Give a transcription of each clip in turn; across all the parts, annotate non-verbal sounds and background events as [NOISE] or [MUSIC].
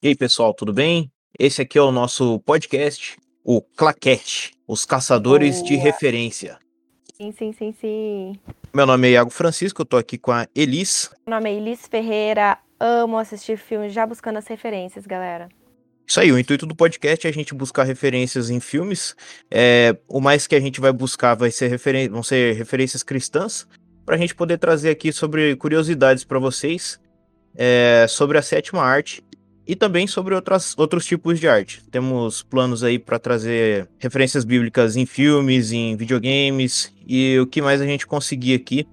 E aí, pessoal, tudo bem? Esse aqui é o nosso podcast, o Claquete, os caçadores de Boa. referência. Sim, sim, sim, sim. Meu nome é Iago Francisco, eu tô aqui com a Elis. Meu nome é Elis Ferreira. Amo assistir filmes já buscando as referências, galera. Isso aí, o intuito do podcast é a gente buscar referências em filmes. É, o mais que a gente vai buscar vai ser referen vão ser referências cristãs, para a gente poder trazer aqui sobre curiosidades para vocês é, sobre a sétima arte e também sobre outras, outros tipos de arte. Temos planos aí para trazer referências bíblicas em filmes, em videogames e o que mais a gente conseguir aqui.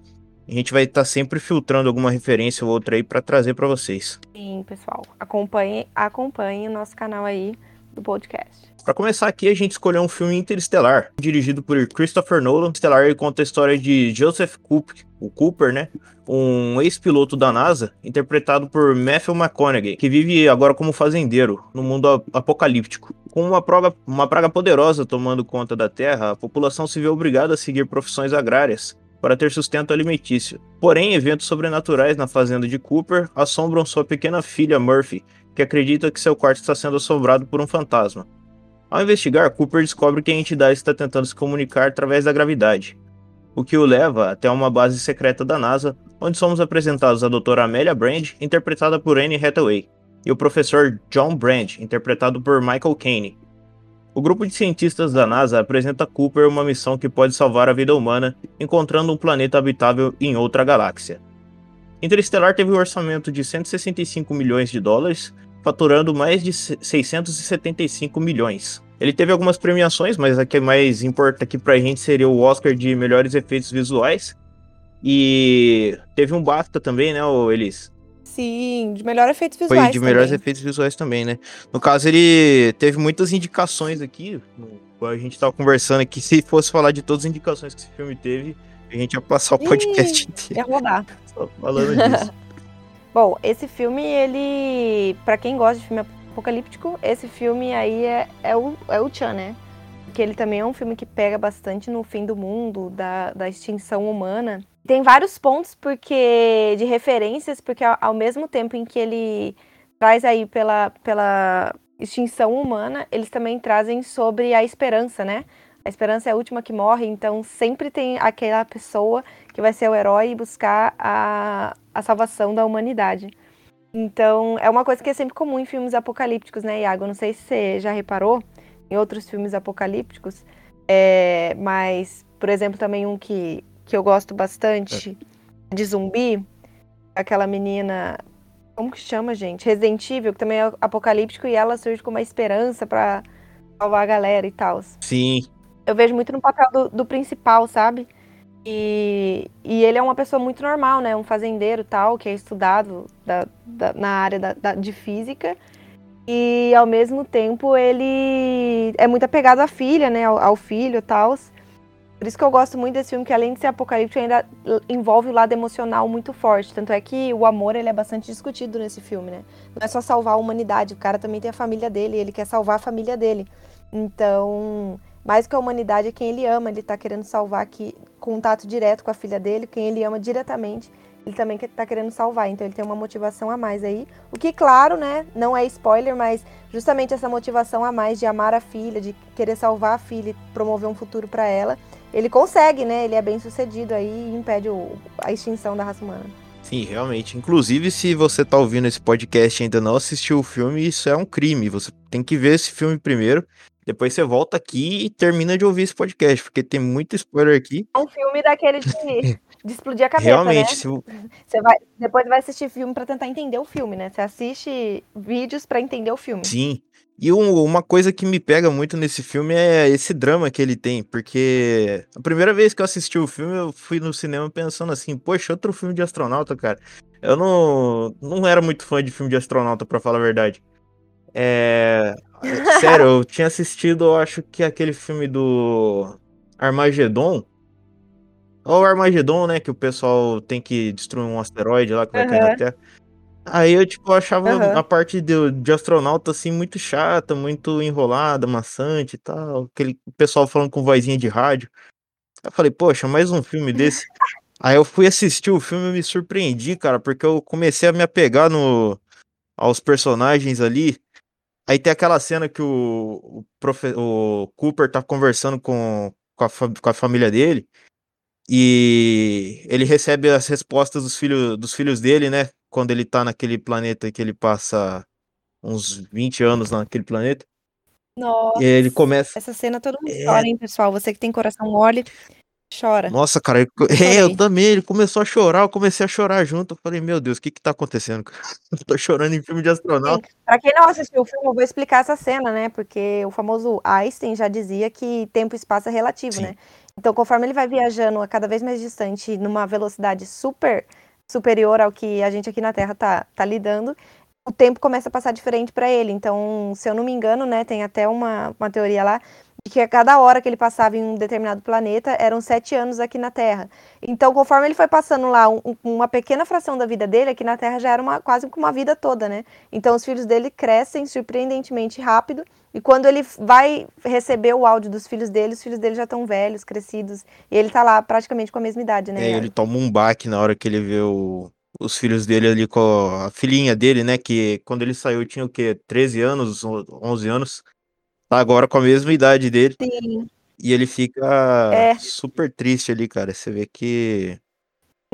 A gente vai estar sempre filtrando alguma referência ou outra aí para trazer para vocês. Sim, pessoal. Acompanhe, acompanhe o nosso canal aí do podcast. Para começar aqui, a gente escolheu um filme Interestelar, dirigido por Christopher Nolan. Interestelar conta a história de Joseph Cooper, o Cooper, né? Um ex-piloto da NASA, interpretado por Matthew McConaughey, que vive agora como fazendeiro no mundo apocalíptico. Com uma praga, uma praga poderosa tomando conta da Terra, a população se vê obrigada a seguir profissões agrárias para ter sustento alimentício. Porém, eventos sobrenaturais na fazenda de Cooper assombram sua pequena filha Murphy, que acredita que seu quarto está sendo assombrado por um fantasma. Ao investigar, Cooper descobre que a entidade está tentando se comunicar através da gravidade, o que o leva até uma base secreta da NASA, onde somos apresentados a doutora Amelia Brand, interpretada por Anne Hathaway, e o professor John Brand, interpretado por Michael Caine. O grupo de cientistas da NASA apresenta a Cooper uma missão que pode salvar a vida humana, encontrando um planeta habitável em outra galáxia. Interestelar teve um orçamento de 165 milhões de dólares, faturando mais de 675 milhões. Ele teve algumas premiações, mas a que mais importa aqui pra gente seria o Oscar de melhores efeitos visuais. E teve um BAFTA também, né, Elis? Sim, de melhores efeitos visuais. Foi de melhores também. efeitos visuais também, né? No caso, ele teve muitas indicações aqui. A gente tava conversando aqui. Se fosse falar de todas as indicações que esse filme teve, a gente ia passar o podcast Ih, inteiro. Ia rodar. Só falando disso. [LAUGHS] Bom, esse filme, ele. Pra quem gosta de filme apocalíptico, esse filme aí é, é, o, é o Chan, né? Porque ele também é um filme que pega bastante no fim do mundo, da, da extinção humana. Tem vários pontos porque de referências, porque ao, ao mesmo tempo em que ele traz aí pela, pela extinção humana, eles também trazem sobre a esperança, né? A esperança é a última que morre, então sempre tem aquela pessoa que vai ser o herói e buscar a, a salvação da humanidade. Então, é uma coisa que é sempre comum em filmes apocalípticos, né, Iago? Não sei se você já reparou em outros filmes apocalípticos, é, mas, por exemplo, também um que, que eu gosto bastante de zumbi, aquela menina. Como que chama, gente? Resident Evil, que também é apocalíptico, e ela surge com uma esperança para salvar a galera e tal. Sim. Eu vejo muito no papel do, do principal, sabe? E, e, ele é uma pessoa muito normal, né? Um fazendeiro tal, que é estudado da, da, na área da, de física. E ao mesmo tempo ele é muito apegado à filha, né? Ao, ao filho e tal. Por isso que eu gosto muito desse filme, que além de ser apocalíptico, ainda envolve o lado emocional muito forte. Tanto é que o amor ele é bastante discutido nesse filme, né? Não é só salvar a humanidade, o cara também tem a família dele, ele quer salvar a família dele. Então, mais que a humanidade é quem ele ama, ele tá querendo salvar aqui, contato direto com a filha dele, quem ele ama diretamente, ele também tá querendo salvar, então ele tem uma motivação a mais aí. O que, claro, né, não é spoiler, mas justamente essa motivação a mais de amar a filha, de querer salvar a filha e promover um futuro para ela, ele consegue, né, ele é bem sucedido aí e impede o, a extinção da raça humana. Sim, realmente. Inclusive, se você tá ouvindo esse podcast e ainda não assistiu o filme, isso é um crime. Você tem que ver esse filme primeiro. Depois você volta aqui e termina de ouvir esse podcast, porque tem muito spoiler aqui. É um filme daquele de, [LAUGHS] de explodir a cabeça, Realmente, né? se... Você vai, depois vai assistir filme para tentar entender o filme, né? Você assiste vídeos para entender o filme. Sim. E um, uma coisa que me pega muito nesse filme é esse drama que ele tem, porque a primeira vez que eu assisti o filme, eu fui no cinema pensando assim, poxa, outro filme de astronauta, cara. Eu não, não era muito fã de filme de astronauta, para falar a verdade. É, [LAUGHS] Sério, eu tinha assistido, eu acho que aquele filme do Armagedon. Ou Armagedon, né? Que o pessoal tem que destruir um asteroide lá que vai cair na Terra. Aí eu, tipo, achava Aham. a parte de, de astronauta, assim, muito chata, muito enrolada, maçante e tal. Aquele pessoal falando com vozinha de rádio. Eu falei, poxa, mais um filme desse. Aí eu fui assistir o filme e me surpreendi, cara, porque eu comecei a me apegar no, aos personagens ali. Aí tem aquela cena que o, o, profe, o Cooper tá conversando com, com, a, com a família dele. E ele recebe as respostas dos, filho, dos filhos dele, né? Quando ele tá naquele planeta que ele passa uns 20 anos naquele planeta. Nossa. E ele começa. Essa cena todo mundo é... chora, hein, pessoal? Você que tem coração mole, chora. Nossa, cara, eu, [LAUGHS] é, eu também. Ele começou a chorar, eu comecei a chorar junto. Eu falei, meu Deus, o que que tá acontecendo? [LAUGHS] Eu tô chorando em filme de astronauta. Sim. Pra quem não assistiu o filme, eu vou explicar essa cena, né? Porque o famoso Einstein já dizia que tempo e espaço é relativo, Sim. né? Então, conforme ele vai viajando a cada vez mais distante, numa velocidade super superior ao que a gente aqui na Terra tá, tá lidando, o tempo começa a passar diferente para ele. Então, se eu não me engano, né, tem até uma, uma teoria lá de que a cada hora que ele passava em um determinado planeta eram sete anos aqui na Terra. Então, conforme ele foi passando lá um, uma pequena fração da vida dele, aqui na Terra já era uma, quase como uma vida toda, né? Então, os filhos dele crescem surpreendentemente rápido. E quando ele vai receber o áudio dos filhos dele, os filhos dele já estão velhos, crescidos. E ele tá lá praticamente com a mesma idade, né? É, ele toma um baque na hora que ele vê o, os filhos dele ali com a filhinha dele, né? Que quando ele saiu tinha o quê? 13 anos, 11 anos. Tá agora com a mesma idade dele. Sim. E ele fica é. super triste ali, cara. Você vê que.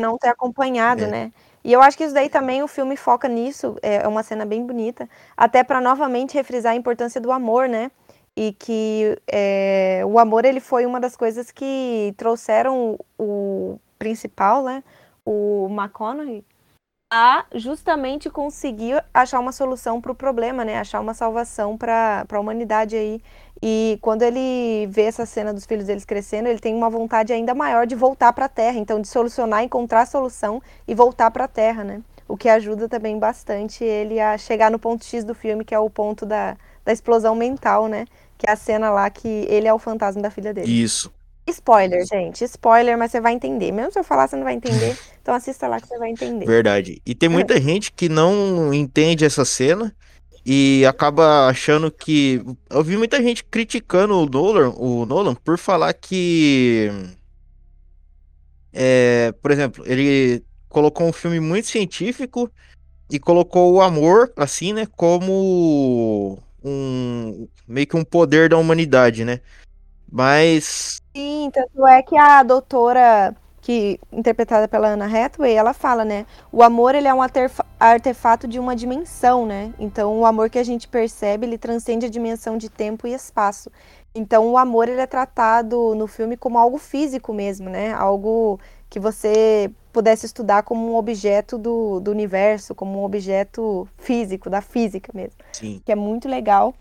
Não ter acompanhado, é. né? E eu acho que isso daí também o filme foca nisso. É uma cena bem bonita. Até para novamente refrisar a importância do amor, né? E que é, o amor ele foi uma das coisas que trouxeram o principal, né? O McConaughey a justamente conseguir achar uma solução para o problema, né? Achar uma salvação para a humanidade aí. E quando ele vê essa cena dos filhos deles crescendo, ele tem uma vontade ainda maior de voltar para a Terra, então de solucionar, encontrar a solução e voltar para a Terra, né? O que ajuda também bastante ele a chegar no ponto X do filme, que é o ponto da, da explosão mental, né? Que é a cena lá que ele é o fantasma da filha dele. Isso. Spoiler, gente. Spoiler, mas você vai entender. Mesmo se eu falar, você não vai entender. [LAUGHS] Então assista lá que você vai entender. Verdade. E tem muita [LAUGHS] gente que não entende essa cena e acaba achando que. Eu vi muita gente criticando o Nolan, o Nolan por falar que. É, por exemplo, ele colocou um filme muito científico e colocou o amor, assim, né, como um meio que um poder da humanidade, né? Mas. Sim, tanto é que a doutora, que interpretada pela Anna Hathaway, ela fala, né? O amor ele é um artefato de uma dimensão, né? Então, o amor que a gente percebe, ele transcende a dimensão de tempo e espaço. Então, o amor ele é tratado no filme como algo físico mesmo, né? Algo que você pudesse estudar como um objeto do, do universo, como um objeto físico, da física mesmo. Sim. Que é muito legal.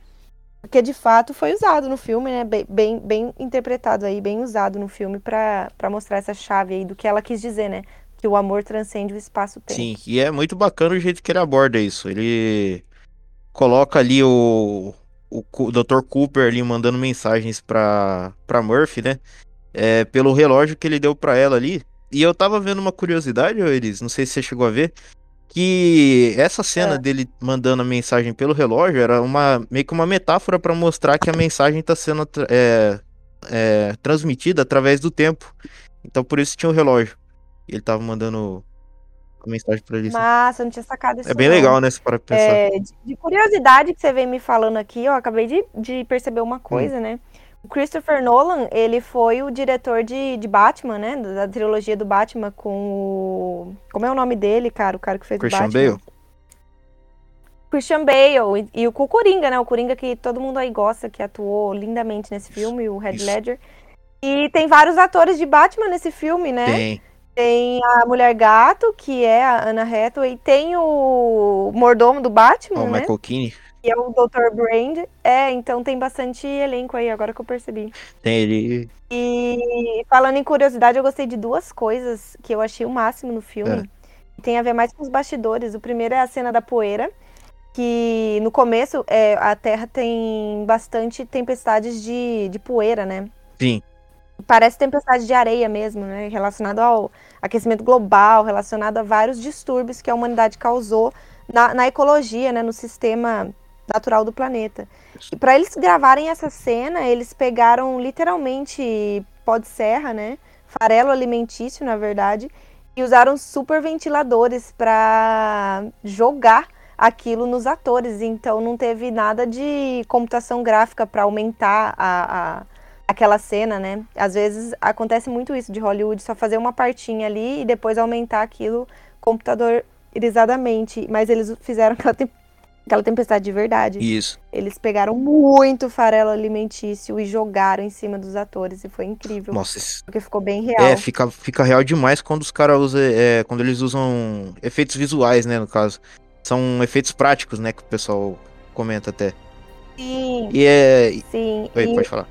Porque de fato foi usado no filme, né? Bem, bem, bem interpretado aí, bem usado no filme para mostrar essa chave aí do que ela quis dizer, né? Que o amor transcende o espaço-tempo. Sim, e é muito bacana o jeito que ele aborda isso. Ele coloca ali o, o, Dr. Cooper ali mandando mensagens pra, pra Murphy, né? É, pelo relógio que ele deu para ela ali. E eu tava vendo uma curiosidade, Elis, não sei se você chegou a ver, que essa cena é. dele mandando a mensagem pelo relógio era uma meio que uma metáfora para mostrar que a mensagem está sendo é, é, transmitida através do tempo. Então por isso tinha o relógio. E ele tava mandando a mensagem para ele. Massa, não tinha sacado isso. É bem não. legal, né? Se para pensar. É, de, de, curiosidade que você vem me falando aqui, eu acabei de, de perceber uma hum. coisa, hum. né? O Christopher Nolan, ele foi o diretor de, de Batman, né? Da trilogia do Batman com o... Como é o nome dele, cara? O cara que fez Christian o Batman. Bale. Christian Bale. E, e, o Coringa, né? O Coringa que todo mundo aí gosta, que atuou lindamente nesse filme, o Red Ledger. E tem vários atores de Batman nesse filme, né? Tem. Tem a Mulher Gato, que é a Anna Hathaway. Tem o mordomo do Batman, o né? Michael Keane que é o Dr. Brand. É, então tem bastante elenco aí, agora que eu percebi. Tem ele. E falando em curiosidade, eu gostei de duas coisas que eu achei o máximo no filme. É. Tem a ver mais com os bastidores. O primeiro é a cena da poeira, que no começo é, a Terra tem bastante tempestades de, de poeira, né? Sim. Parece tempestade de areia mesmo, né? Relacionado ao aquecimento global, relacionado a vários distúrbios que a humanidade causou na, na ecologia, né? No sistema natural do planeta. E para eles gravarem essa cena, eles pegaram literalmente pó de serra, né? Farelo alimentício, na verdade, e usaram super ventiladores para jogar aquilo nos atores. Então não teve nada de computação gráfica para aumentar a, a, aquela cena, né? Às vezes acontece muito isso de Hollywood, só fazer uma partinha ali e depois aumentar aquilo computadorizadamente. Mas eles fizeram [LAUGHS] aquela, aquela tempestade de verdade. Isso. Eles pegaram muito farelo alimentício e jogaram em cima dos atores e foi incrível. Nossa, isso... porque ficou bem real. É, fica, fica real demais quando os caras usam, é, quando eles usam efeitos visuais, né, no caso. São efeitos práticos, né, que o pessoal comenta até. Sim. E é. Sim. Oi, e pode falar.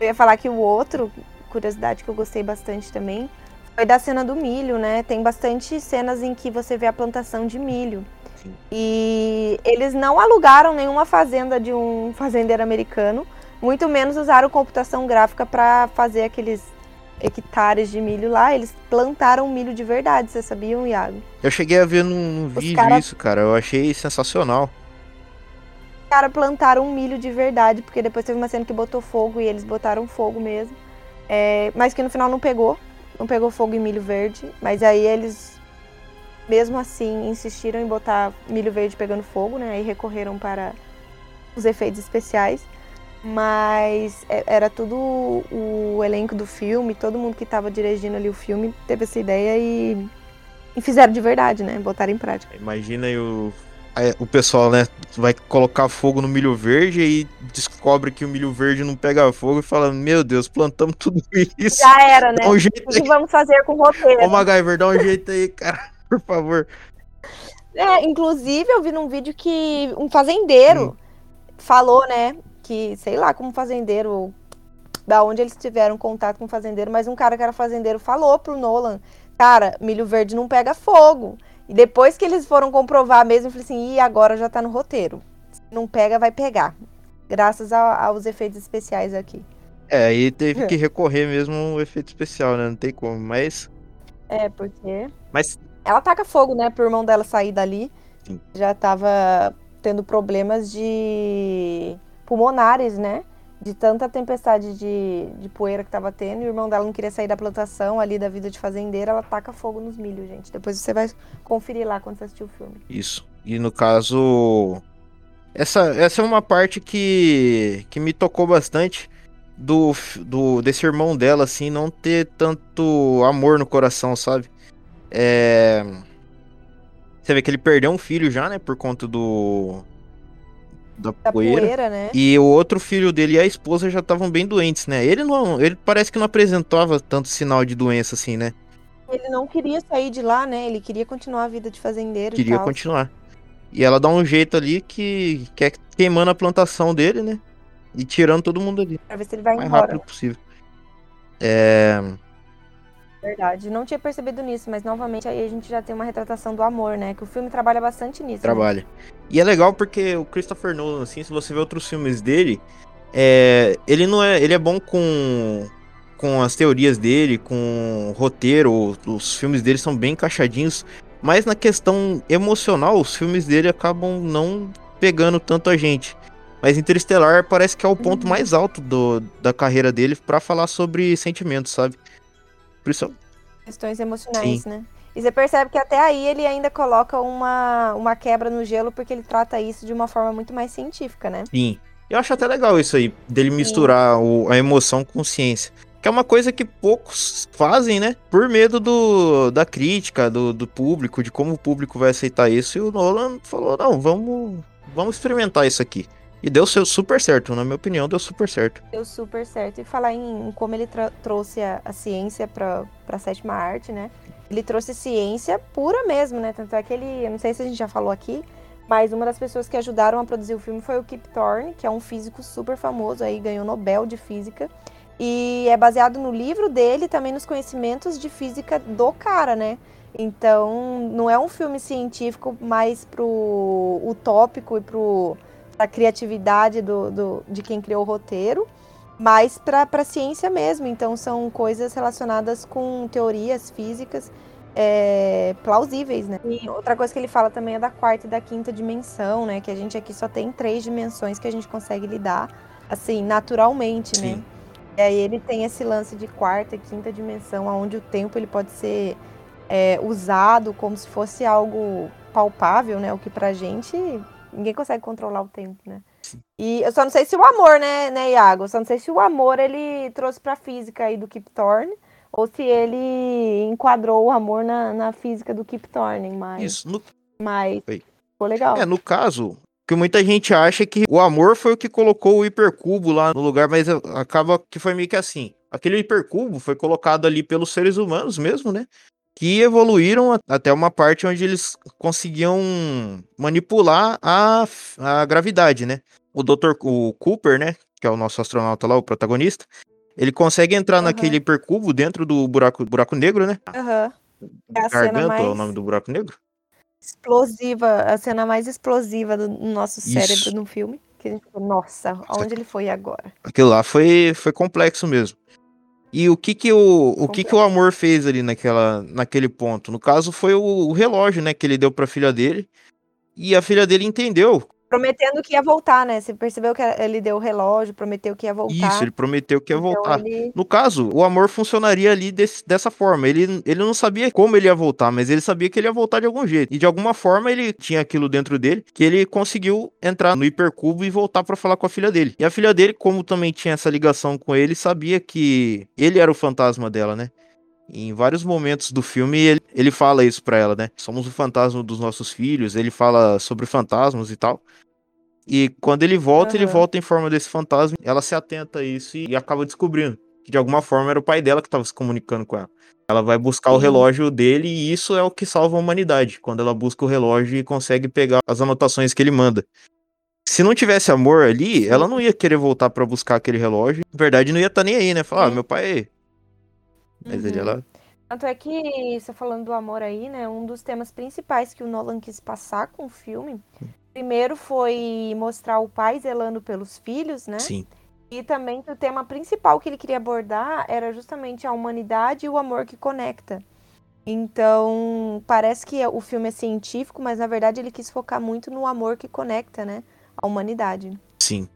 eu ia falar que o outro, curiosidade que eu gostei bastante também, foi da cena do milho, né? Tem bastante cenas em que você vê a plantação de milho. Sim. E eles não alugaram nenhuma fazenda de um fazendeiro americano, muito menos usaram computação gráfica para fazer aqueles hectares de milho lá. Eles plantaram milho de verdade, vocês sabiam, Iago? Eu cheguei a ver num, num vídeo cara- isso, cara. Eu achei sensacional. Os caras plantaram um milho de verdade, porque depois teve uma cena que botou fogo e eles botaram fogo mesmo. É, mas que no final não pegou. Não pegou fogo em milho verde. Mas aí eles, mesmo assim, insistiram em botar milho verde pegando fogo, né? Aí recorreram para os efeitos especiais. Mas é- era tudo o elenco do filme, todo mundo que estava dirigindo ali o filme teve essa ideia e, e fizeram de verdade, né? Botaram em prática. Imagina aí o, aí o pessoal, né? Vai colocar fogo no milho verde e descobre que o milho verde não pega fogo e fala: Meu Deus, plantamos tudo [LAUGHS] isso. Já era, né? Dá um jeito O que vamos fazer com o roteiro? Ô, MacGyver, dá um jeito aí, cara. Por favor. É, inclusive eu vi num vídeo que um fazendeiro falou, né, que sei lá como fazendeiro, da onde eles tiveram contato com o fazendeiro, mas um cara que era fazendeiro falou pro Nolan, cara, milho verde não pega fogo. E depois que eles foram comprovar mesmo, eu falei assim, e agora já tá no roteiro. Se não pega, vai pegar. Graças a- aos efeitos especiais aqui. É, aí teve [LAUGHS] que recorrer mesmo ao efeito especial, né? Não tem como. Mas. É, porque Mas. Ela taca fogo, né, pro irmão dela sair dali. Sim. Já tava tendo problemas de pulmonares, né? De tanta tempestade de, de poeira que tava tendo. E o irmão dela não queria sair da plantação ali da vida de fazendeira. Ela taca fogo nos milhos, gente. Depois você vai conferir lá quando você assistir o filme. Isso. E no caso. Essa, essa é uma parte que, que me tocou bastante do, do desse irmão dela, assim, não ter tanto amor no coração, sabe? É. Você vê que ele perdeu um filho já, né? Por conta do. Da Da poeira. poeira, né? E o outro filho dele e a esposa já estavam bem doentes, né? Ele não. Ele parece que não apresentava tanto sinal de doença assim, né? Ele não queria sair de lá, né? Ele queria continuar a vida de fazendeiro Queria e continuar. E ela dá um jeito ali que, que é queimando a plantação dele, né? E tirando todo mundo ali. Pra ver se ele vai O mais embora. rápido possível. É. Verdade. Não tinha percebido nisso, mas novamente aí a gente já tem uma retratação do amor, né? Que o filme trabalha bastante nisso. né? Trabalha. E é legal porque o Christopher Nolan, assim, se você vê outros filmes dele, é, ele não é. Ele é bom com. Com as teorias dele, com o roteiro, os filmes dele são bem encaixadinhos. Mas na questão emocional, os filmes dele acabam não pegando tanto a gente. Mas Interestelar parece que é o ponto Uhum. mais alto do, da carreira dele pra falar sobre sentimentos, sabe? Por isso, questões emocionais, né? E você percebe que até aí ele ainda coloca uma, uma quebra no gelo porque ele trata isso de uma forma muito mais científica, né? Sim. Eu acho até legal isso aí, dele misturar o- a emoção com ciência. Que é uma coisa que poucos fazem, né? Por medo do, da crítica, do, do público, de como o público vai aceitar isso. E o Nolan falou: não, vamos, vamos experimentar isso aqui. E deu seu- super certo, na minha opinião, deu super certo. Deu super certo. E falar em, como ele trouxe a, a ciência para a sétima arte, né? Ele trouxe ciência pura mesmo, né? Tanto é que ele, não sei se a gente já falou aqui, mas uma das pessoas que ajudaram a produzir o filme foi o Kip Thorne, que é um físico super famoso, aí ganhou Nobel de Física. E é baseado no livro dele também nos conhecimentos de física do cara, né? Então, não é um filme científico mais pro utópico e pro a criatividade do, do- de quem criou o roteiro, mas para a ciência mesmo. Então são coisas relacionadas com teorias físicas é, plausíveis, né? E outra coisa que ele fala também é da quarta e da quinta dimensão, né? Que a gente aqui só tem três dimensões que a gente consegue lidar, assim, naturalmente, né? Sim. E aí ele tem esse lance de quarta e quinta dimensão, onde o tempo ele pode ser é, usado como se fosse algo palpável, né? O que pra gente ninguém consegue controlar o tempo, né? E eu só não sei se o amor, né, né, Iago? Eu só não sei se o amor ele trouxe pra física aí do Kip Thorne ou se ele enquadrou o amor na, na física do Kip Thorne, mas. Isso. No... Mas Oi. ficou legal. É, no caso, que muita gente acha que o amor foi o que colocou o hipercubo lá no lugar, mas acaba que foi meio que assim. Aquele hipercubo foi colocado ali pelos seres humanos mesmo, né? Que evoluíram até uma parte onde eles conseguiam manipular a, a gravidade, né? O Dr. O Cooper, né? Que é o nosso astronauta lá, o protagonista. Ele consegue entrar uhum. naquele hipercubo dentro do buraco, buraco negro, né? Aham. Uhum. É Garganta mais... é o nome do buraco negro? Explosiva, a cena mais explosiva do nosso cérebro Isso. no filme. Que a gente falou, nossa, aonde ele foi agora? Aquilo lá foi, foi complexo mesmo. E o que que o, o que que o amor fez ali naquela, naquele ponto? No caso foi o, o relógio, né, que ele deu para a filha dele. E a filha dele entendeu prometendo que ia voltar, né? Você percebeu que ele deu o relógio, prometeu que ia voltar. Isso, ele prometeu que ia então, voltar. Ele... No caso, o amor funcionaria ali desse, dessa forma. Ele, ele não sabia como ele ia voltar, mas ele sabia que ele ia voltar de algum jeito. E de alguma forma ele tinha aquilo dentro dele que ele conseguiu entrar no hipercubo e voltar para falar com a filha dele. E a filha dele, como também tinha essa ligação com ele, sabia que ele era o fantasma dela, né? Em vários momentos do filme ele, ele fala isso para ela, né? Somos o fantasma dos nossos filhos, ele fala sobre fantasmas e tal. E quando ele volta, uhum. ele volta em forma desse fantasma. Ela se atenta a isso e, e acaba descobrindo que de alguma forma era o pai dela que estava se comunicando com ela. Ela vai buscar Sim. o relógio dele e isso é o que salva a humanidade. Quando ela busca o relógio e consegue pegar as anotações que ele manda. Se não tivesse amor ali, ela não ia querer voltar para buscar aquele relógio. Na verdade, não ia estar tá nem aí, né? Falar, ah, meu pai é uhum. Tanto é que, você falando do amor aí, né? Um dos temas principais que o Nolan quis passar com o filme Primeiro foi mostrar o pai zelando pelos filhos, né? Sim. E também o tema principal que ele queria abordar era justamente a humanidade e o amor que conecta. Então, parece que o filme é científico, mas na verdade ele quis focar muito no amor que conecta, né? A humanidade. Sim.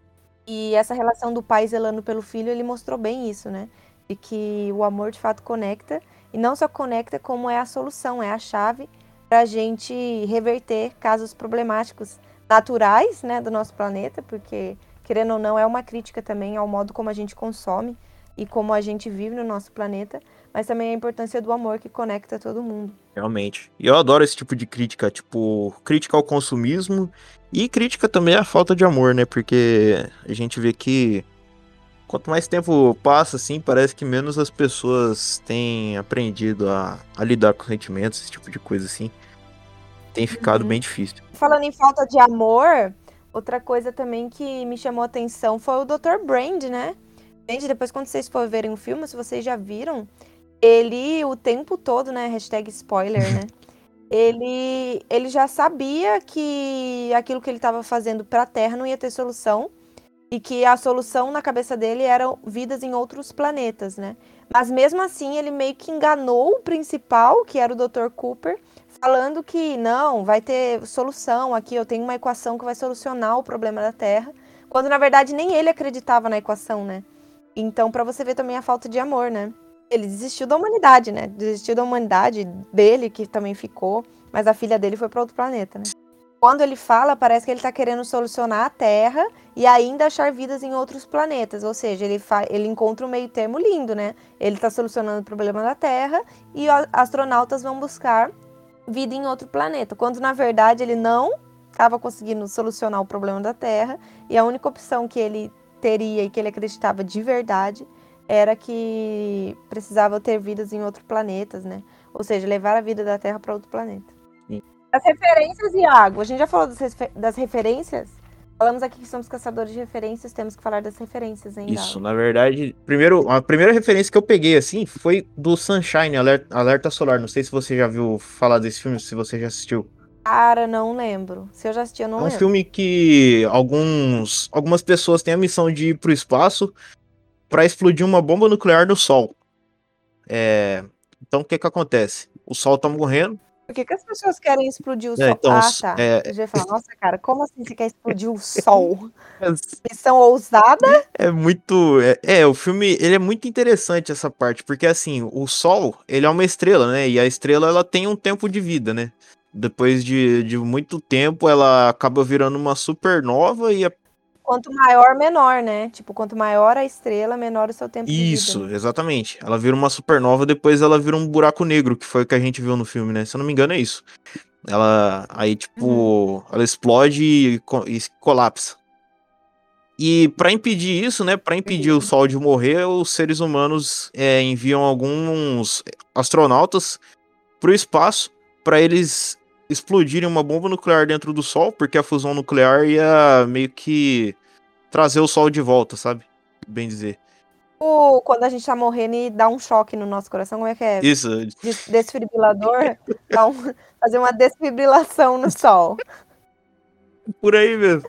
E essa relação do pai zelando pelo filho, ele mostrou bem isso, né? De que o amor de fato conecta. E não só conecta, como é a solução, é a chave para a gente reverter casos problemáticos naturais né, do nosso planeta, porque, querendo ou não, é uma crítica também ao modo como a gente consome e como a gente vive no nosso planeta, mas também a importância do amor que conecta todo mundo. Realmente. E eu adoro esse tipo de crítica, tipo, crítica ao consumismo e crítica também à falta de amor, né? Porque a gente vê que quanto mais tempo passa, assim, parece que menos as pessoas têm aprendido a, a lidar com sentimentos, esse tipo de coisa, assim tem ficado uhum. bem difícil. Falando em falta de amor, outra coisa também que me chamou a atenção foi o Dr. Brand, né? Gente, depois quando vocês for verem o filme, se vocês já viram, ele o tempo todo, né? Hashtag spoiler, né? [LAUGHS] ele, ele já sabia que aquilo que ele estava fazendo para a Terra não ia ter solução e que a solução na cabeça dele eram vidas em outros planetas, né? Mas mesmo assim, ele meio que enganou o principal, que era o Dr. Cooper, falando que não, vai ter solução aqui, eu tenho uma equação que vai solucionar o problema da Terra, quando na verdade nem ele acreditava na equação, né? Então, para você ver também a falta de amor, né? Ele desistiu da humanidade, né? Desistiu da humanidade dele, que também ficou, mas a filha dele foi para outro planeta, né? Quando ele fala, parece que ele está querendo solucionar a Terra e ainda achar vidas em outros planetas. Ou seja, ele, ele encontra um meio termo lindo, né? Ele está solucionando o problema da Terra e astronautas vão buscar vida em outro planeta, quando na verdade ele não estava conseguindo solucionar o problema da Terra e a única opção que ele teria e que ele acreditava de verdade era que precisava ter vidas em outros planetas, né? Ou seja, levar a vida da Terra para outro planeta. Sim. As referências, Iago, a gente já falou das, refer das referências? Falamos aqui que somos caçadores de referências, temos que falar das referências ainda. Isso, na verdade, primeiro, a primeira referência que eu peguei, assim, foi do Sunshine, Alerta, Alerta Solar. Não sei se você já viu falar desse filme, se você já assistiu. Cara, não lembro. Se eu já assisti, eu não lembro. É um lembro. filme que alguns, algumas pessoas têm a missão de ir pro espaço para explodir uma bomba nuclear no Sol. É... Então, o que que acontece? O Sol tá morrendo, por que, que as pessoas querem explodir o sol? então, ah, tá. É... Já falar, nossa, cara, como assim você quer explodir o [LAUGHS] sol? Missão ousada? É muito. É, é, o filme ele é muito interessante essa parte, porque assim, o sol ele é uma estrela, né? E a estrela ela tem um tempo de vida, né? Depois de, de muito tempo, ela acaba virando uma supernova e a Quanto maior, menor, né? Tipo, quanto maior a estrela, menor o seu tempo Isso, de vida. exatamente. Ela vira uma supernova, depois ela vira um buraco negro, que foi o que a gente viu no filme, né? Se eu não me engano, é isso. Ela. Aí, tipo, Uhum. ela explode e, e colapsa. E pra impedir isso, né? Pra impedir o Sol de morrer, os seres humanos é, enviam alguns astronautas pro espaço pra eles explodirem uma bomba nuclear dentro do Sol, porque a fusão nuclear ia meio que trazer o Sol de volta, sabe? Bem dizer. Ou quando a gente tá morrendo e dá um choque no nosso coração, como é que é? Isso, Des- Desfibrilador? [LAUGHS] Um- fazer uma desfibrilação no sol. por aí mesmo.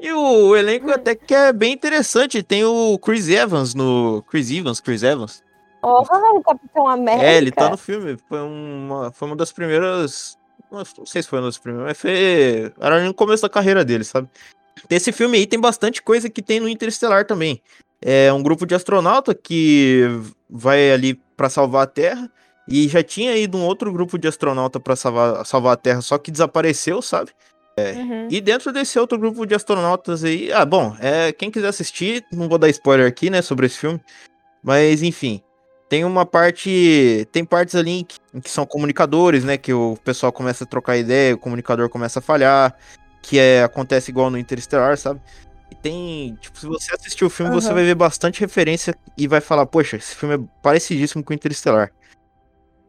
E o elenco até que é bem interessante. Tem o Chris Evans no. Chris Evans, Chris Evans. Oh, o Capitão América. É, ele tá no filme. Foi uma, foi uma das primeiras. Não sei se foi uma das primeiras, mas foi. Era no começo da carreira dele, sabe? Esse filme aí tem bastante coisa que tem no Interestelar também. É um grupo de astronauta que vai ali pra salvar a Terra. E já tinha ido um outro grupo de astronauta pra salvar, salvar a Terra, só que desapareceu, sabe? Uhum. E dentro desse outro grupo de astronautas aí. Ah, bom, é, quem quiser assistir, não vou dar spoiler aqui, né, sobre esse filme. Mas, enfim. Tem uma parte. Tem partes ali em que, em que são comunicadores, né? Que o pessoal começa a trocar ideia, o comunicador começa a falhar. Que é, acontece igual no Interstellar, sabe? E tem. Tipo, se você assistir o filme, você Aham. vai ver bastante referência e vai falar, poxa, esse filme é parecidíssimo com o Interstellar.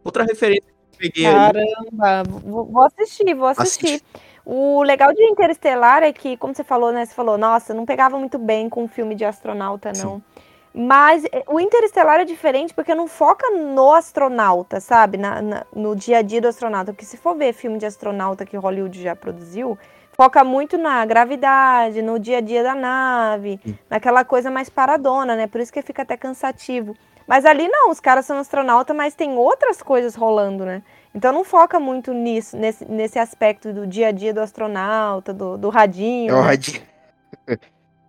Outra referência que eu peguei. Caramba, vou vou assistir, vou assistir. Assiste. O legal de Interestelar é que, como você falou, né? Você falou, nossa, não pegava muito bem com um filme de astronauta, não. Mas eh, o Interestelar é diferente porque não foca no astronauta, sabe? Na- na- no dia a dia do astronauta. Porque se for ver filme de astronauta que Hollywood já produziu, foca muito na gravidade, no dia a dia da nave, Sim. naquela coisa mais paradona, né? Por isso que fica até cansativo. Mas ali não, os caras são astronauta, mas tem outras coisas rolando, né? Então não foca muito nisso, nesse, nesse aspecto do dia a dia do astronauta, do, do radinho. É o né? Radinho. [LAUGHS]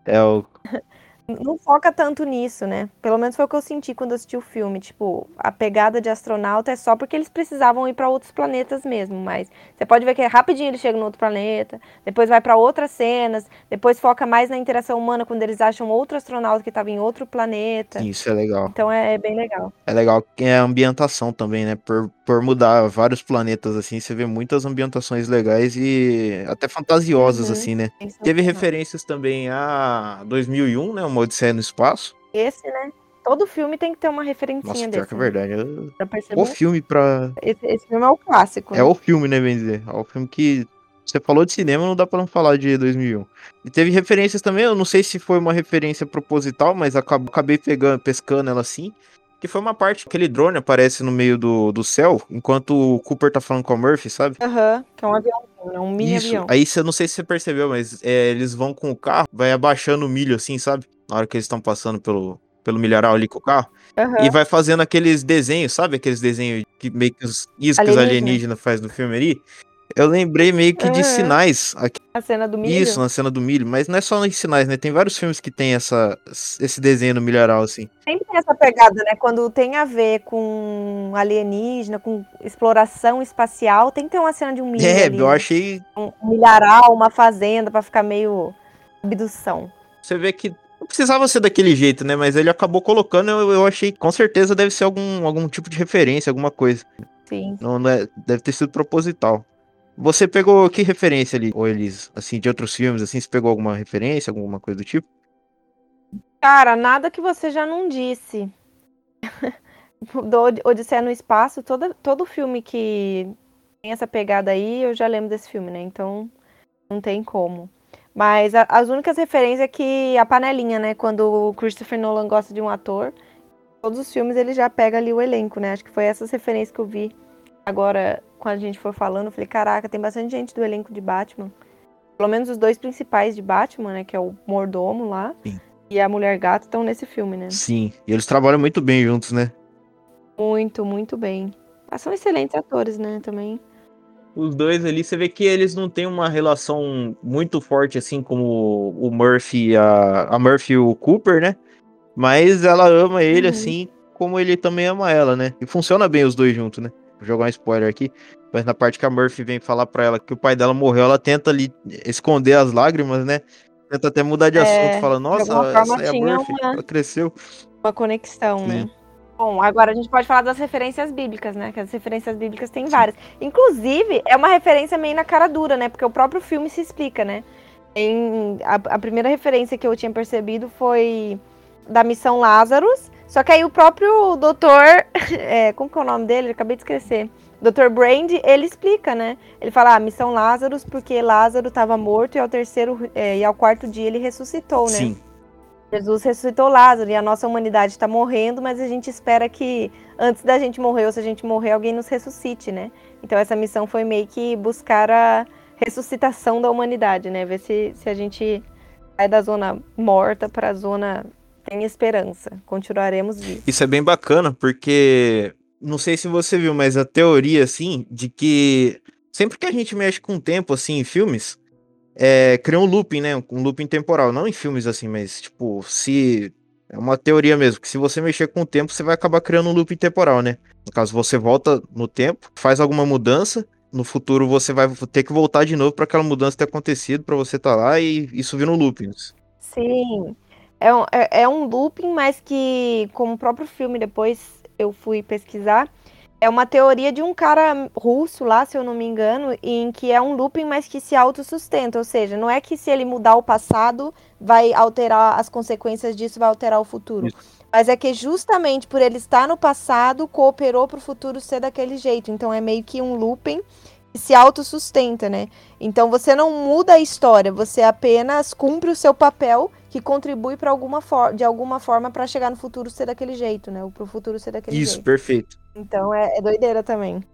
É o. [LAUGHS] Não foca tanto nisso, né? Pelo menos foi o que eu senti quando assisti o filme. Tipo, a pegada de astronauta é só porque eles precisavam ir para outros planetas mesmo. Mas você pode ver que rapidinho eles chegam no outro planeta, depois vai para outras cenas, depois foca mais na interação humana quando eles acham outro astronauta que estava em outro planeta. Isso é legal. Então é, é bem legal. É legal que é a ambientação também, né? Por, por mudar vários planetas, assim, você vê muitas ambientações legais e até fantasiosas, Uhum. assim, né? Teve referências também a 2001, né? Uma Odisseia no Espaço. Esse, né? Todo filme tem que ter uma Nossa, referencinha pior desse. que é né? verdade. perceber. O filme pra... Esse, esse filme é o clássico. É né? o filme, né, bem dizer. É o filme que... Você falou de cinema, não dá pra não falar de 2001. E teve referências também, eu não sei se foi uma referência proposital, mas acab- acabei pegando, pescando ela assim. Que foi uma parte que aquele drone aparece no meio do, do céu, enquanto o Cooper tá falando com a Murphy, sabe? Aham, que é um avião, né? um mini Isso. avião. Aí você não sei se você percebeu, mas é, eles vão com o carro, vai abaixando o milho assim, sabe? Na hora que eles estão passando pelo, pelo milharal ali com o carro. Aham. E vai fazendo aqueles desenhos, sabe? Aqueles desenhos que meio que os, isso que os alienígenas faz no filme ali. Eu lembrei meio que de Aham. sinais aqui. A cena do milho. Isso, na cena do milho. Mas não é só nos sinais, né? Tem vários filmes que tem essa, esse desenho no milharal, assim. Sempre tem essa pegada, né? Quando tem a ver com alienígena, com exploração espacial, tem que ter uma cena de um milho é, ali, eu né? achei. Um milharal, uma fazenda, pra ficar meio abdução. Você vê que não precisava ser daquele jeito, né? Mas ele acabou colocando, eu, eu achei que com certeza deve ser algum, algum tipo de referência, alguma coisa. Sim. Não, não é, deve ter sido proposital. Você pegou que referência ali, ô Elisa? Assim, de outros filmes, assim, você pegou alguma referência, alguma coisa do tipo? Cara, nada que você já não disse. [LAUGHS] Do Od- Odisseia no Espaço, todo, todo filme que tem essa pegada aí, eu já lembro desse filme, né? Então, não tem como. Mas a- as únicas referências é que a panelinha, né? Quando o Christopher Nolan gosta de um ator, todos os filmes ele já pega ali o elenco, né? Acho que foi essas referências que eu vi agora, quando a gente for falando. Eu falei, caraca, tem bastante gente do elenco de Batman. Pelo menos os dois principais de Batman, né? Que é o Mordomo lá Sim. e a Mulher Gato estão nesse filme, né? Sim. E eles trabalham muito bem juntos, né? Muito, muito bem. Ah, são excelentes atores, né? Também. Os dois ali, você vê que eles não têm uma relação muito forte, assim, como o Murphy e a, a Murphy e o Cooper, né? Mas ela ama ele, Uhum. assim, como ele também ama ela, né? E funciona bem os dois juntos, né? Jogar um spoiler aqui, mas na parte que a Murphy vem falar pra ela que o pai dela morreu, ela tenta ali esconder as lágrimas, né? Tenta até mudar de assunto, é, fala, nossa, essa é a Murphy, uma, ela cresceu. Uma conexão, Sim. né? Bom, agora a gente pode falar das referências bíblicas, né? Que as referências bíblicas tem várias. Inclusive, é uma referência meio na cara dura, né? Porque o próprio filme se explica, né? Em, a, a primeira referência que eu tinha percebido foi da missão Lazarus. Só que aí o próprio doutor. [LAUGHS] É, como que é o nome dele? Eu acabei de esquecer. Dr. Brand, ele explica, né? Ele fala, ah, missão Lázaro, porque Lázaro estava morto e ao terceiro é, e ao quarto dia ele ressuscitou, né? Sim. Jesus ressuscitou Lázaro e a nossa humanidade está morrendo, mas a gente espera que antes da gente morrer, ou se a gente morrer, alguém nos ressuscite, né? Então essa missão foi meio que buscar a ressuscitação da humanidade, né? Ver se, se a gente sai da zona morta para a zona tem esperança. Continuaremos vivos. Isso é bem bacana, porque não sei se você viu, mas a teoria, assim, de que sempre que a gente mexe com o tempo, assim, em filmes, é, cria um looping, né? Um looping temporal. Não em filmes, assim, mas, tipo, se. É uma teoria mesmo, que se você mexer com o tempo, você vai acabar criando um looping temporal, né? No caso, você volta no tempo, faz alguma mudança, no futuro você vai ter que voltar de novo para aquela mudança ter acontecido, para você estar tá lá e isso vira um looping. Sim. É um, é, é um looping, mas que, como o próprio filme depois eu fui pesquisar, é uma teoria de um cara russo lá, se eu não me engano, em que é um looping, mas que se autossustenta. Ou seja, não é que se ele mudar o passado, vai alterar as consequências disso, vai alterar o futuro. Isso. Mas é que justamente por ele estar no passado, cooperou para o futuro ser daquele jeito. Então é meio que um looping que se autossustenta, né? Então você não muda a história, você apenas cumpre o seu papel que contribui para alguma de alguma forma para chegar no futuro ser daquele jeito, né? Ou pro futuro ser daquele Isso, jeito. Isso, perfeito. Então é, é doideira também.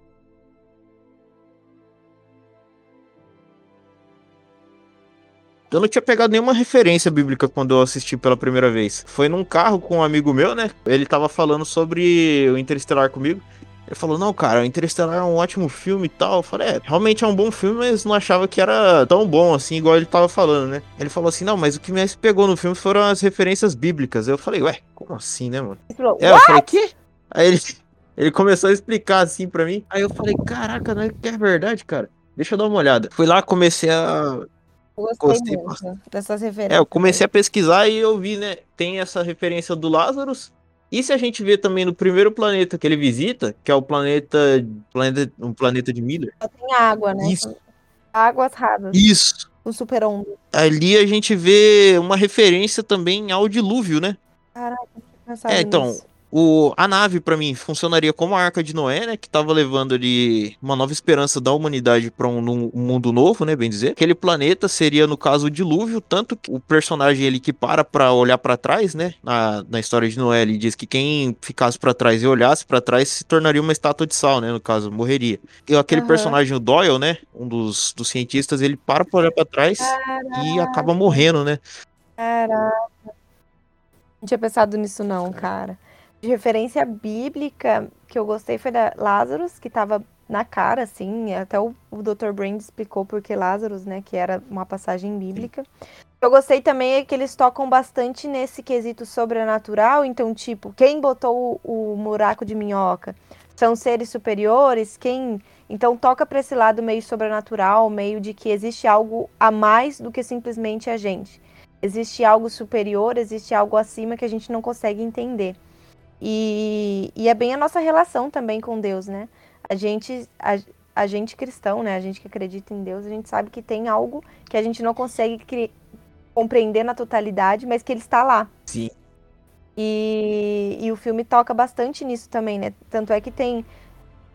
Eu não tinha pegado nenhuma referência bíblica quando eu assisti pela primeira vez. Foi num carro com um amigo meu, né? Ele tava falando sobre o Interestelar comigo. Ele falou, não, cara, o Interestelar é um ótimo filme e tal. Eu falei, é, realmente é um bom filme, mas não achava que era tão bom assim, igual ele tava falando, né? Ele falou assim, não, mas o que mais pegou no filme foram as referências bíblicas. Eu falei, ué, como assim, né, mano? Falou, é, eu falei, quê? Aí ele, [LAUGHS] ele começou a explicar assim pra mim. Aí eu falei, caraca, não é que é verdade, cara. Deixa eu dar uma olhada. Fui lá, comecei a. Gostei, Gostei dessas referências. É, eu comecei a pesquisar e eu vi, né? Tem essa referência do Lazarus e se a gente vê também no primeiro planeta que ele visita, que é o planeta, planeta um planeta de Miller. Só tem água, né? Isso. Águas rasas. Isso. O super onda. Ali a gente vê uma referência também ao dilúvio, né? Caraca, é, então, nisso. O, a nave, para mim, funcionaria como a Arca de Noé, né? Que tava levando ali uma nova esperança da humanidade para um, um, mundo novo, né? Bem dizer. Aquele planeta seria, no caso, o dilúvio, tanto que o personagem ele que para pra olhar para trás, né? Na, na história de Noé, ele diz que quem ficasse para trás e olhasse para trás se tornaria uma estátua de sal, né? No caso, morreria. E aquele uhum. personagem, o Doyle, né? Um dos, dos cientistas, ele para pra olhar pra trás Caraca. e acaba morrendo, né? Caraca. Não tinha pensado nisso, não, cara de referência bíblica que eu gostei foi da Lazarus, que estava na cara, assim, até o, o Dr. Brand explicou por que Lazarus, né, que era uma passagem bíblica. Eu gostei também é que eles tocam bastante nesse quesito sobrenatural, então, tipo, quem botou o, o buraco de minhoca? São seres superiores? Quem... Então toca para esse lado meio sobrenatural, meio de que existe algo a mais do que simplesmente a gente. Existe algo superior, existe algo acima que a gente não consegue entender. E, e é bem a nossa relação também com Deus, né? A gente, a, a gente cristão, né? A gente que acredita em Deus, a gente sabe que tem algo que a gente não consegue compreender na totalidade, mas que ele está lá. Sim. E, e o filme toca bastante nisso também, né? Tanto é que tem,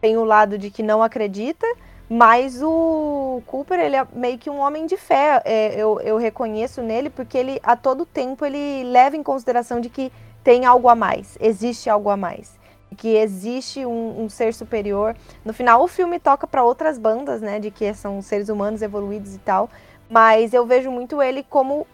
tem o lado de que não acredita, mas o Cooper, ele é meio que um homem de fé. É, eu, eu reconheço nele, porque ele, a todo tempo, ele leva em consideração de que tem algo a mais, existe algo a mais. Que existe um, um ser superior. No final, o filme toca para outras bandas, né? De que são seres humanos evoluídos e tal. Mas eu vejo muito ele como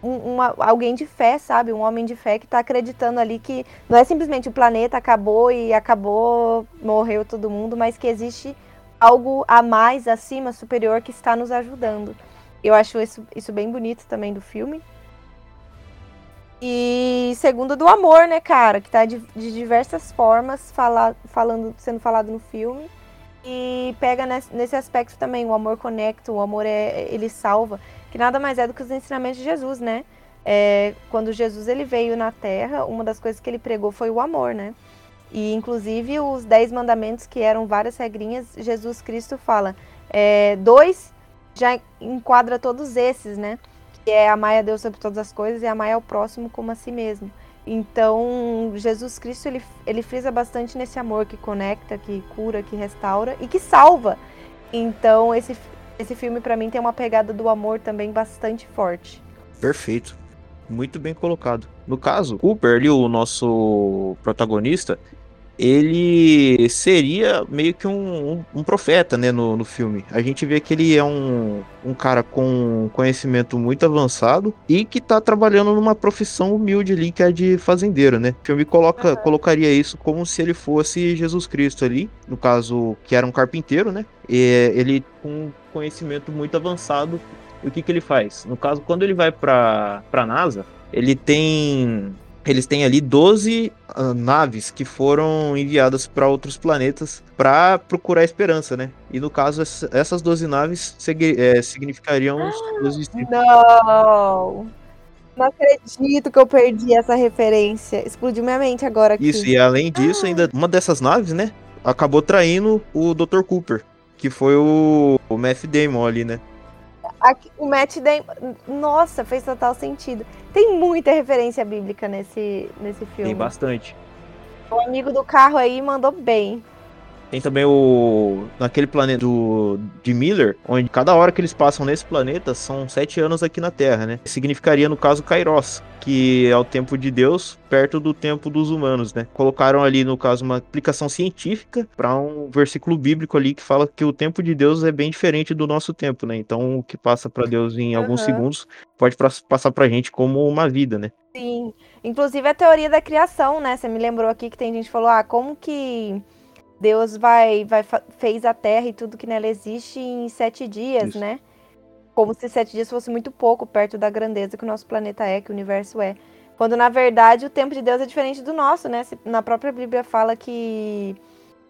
um, uma, alguém de fé, sabe? Um homem de fé que está acreditando ali que não é simplesmente o planeta acabou e acabou, morreu todo mundo, mas que existe algo a mais, acima, superior, que está nos ajudando. Eu acho isso, isso bem bonito também do filme. E segundo do amor, né, cara, que tá de, de diversas formas fala, falando, sendo falado no filme. E pega nesse, nesse aspecto também, o amor conecta, o amor é, ele salva, que nada mais é do que os ensinamentos de Jesus, né? É, quando Jesus ele veio na Terra, uma das coisas que ele pregou foi o amor, né? E inclusive os dez mandamentos, que eram várias regrinhas, Jesus Cristo fala. É, dois já enquadra todos esses, né? Que é amar a Deus sobre todas as coisas e amar ao próximo como a si mesmo. Então, Jesus Cristo, ele, ele frisa bastante nesse amor que conecta, que cura, que restaura e que salva. Então, esse, esse filme, para mim, tem uma pegada do amor também bastante forte. Perfeito. Muito bem colocado. No caso, Cooper, ali, o nosso protagonista, ele seria meio que um, um, um profeta, né, no, no filme. A gente vê que ele é um, um cara com conhecimento muito avançado e que tá trabalhando numa profissão humilde ali, que é de fazendeiro, né? O filme coloca, uhum. colocaria isso como se ele fosse Jesus Cristo ali, no caso, que era um carpinteiro, né? E ele com conhecimento muito avançado. E o que que ele faz? No caso, quando ele vai para pra NASA, ele tem eles têm ali 12 uh, ah, naves que foram enviadas para outros planetas para procurar esperança, né? E no caso, essas 12 naves é, significariam os 12 distritos. Não! Não acredito que eu perdi essa referência. Explodiu minha mente agora aqui. Isso, e além disso, ainda uma dessas naves, né? Acabou traindo o Dr. Cooper, que foi o, o Matt Damon ali, né? Aqui, o Matt Damon. Nossa, fez total sentido. Tem muita referência bíblica nesse, nesse filme. Tem bastante. O amigo do carro aí mandou bem. Tem também o. Naquele planeta do, de Miller, onde cada hora que eles passam nesse planeta são sete anos aqui na Terra, né? Significaria, no caso, Kairos, que é o tempo de Deus perto do tempo dos humanos, né? Colocaram ali, no caso, uma aplicação científica para um versículo bíblico ali que fala que o tempo de Deus é bem diferente do nosso tempo, né? Então, o que passa para Deus em uhum. alguns segundos pode passar pra gente como uma vida, né? Sim. Inclusive a teoria da criação, né? Você me lembrou aqui que tem gente que falou: ah, como que Deus vai, vai fez a Terra e tudo que nela existe em sete dias, Isso. né? Como se sete dias fosse muito pouco perto da grandeza que o nosso planeta é, que o universo é. Quando na verdade o tempo de Deus é diferente do nosso, né? Na própria Bíblia fala que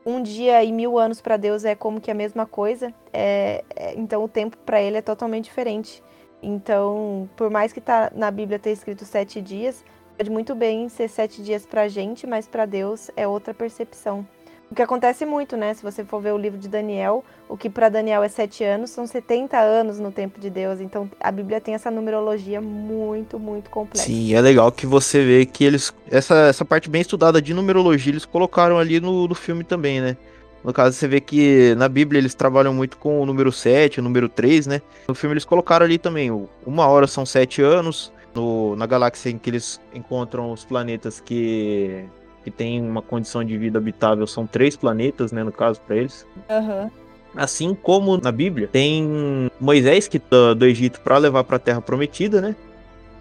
um dia e mil anos para Deus é como que a mesma coisa. É, é, então o tempo para ele é totalmente diferente. Então, por mais que tá na Bíblia ter escrito sete dias, pode muito bem ser sete dias para gente, mas para Deus é outra percepção. O que acontece muito, né? Se você for ver o livro de Daniel, o que para Daniel é sete anos, são 70 anos no tempo de Deus. Então a Bíblia tem essa numerologia muito, muito complexa. Sim, é legal que você vê que eles. Essa, essa parte bem estudada de numerologia, eles colocaram ali no, no filme também, né? No caso, você vê que na Bíblia eles trabalham muito com o número 7, o número 3, né? No filme eles colocaram ali também, uma hora são sete anos, no, na galáxia em que eles encontram os planetas que que tem uma condição de vida habitável são três planetas, né, no caso, para eles. Uhum. Assim como na Bíblia, tem Moisés que tá do Egito para levar para a Terra Prometida, né?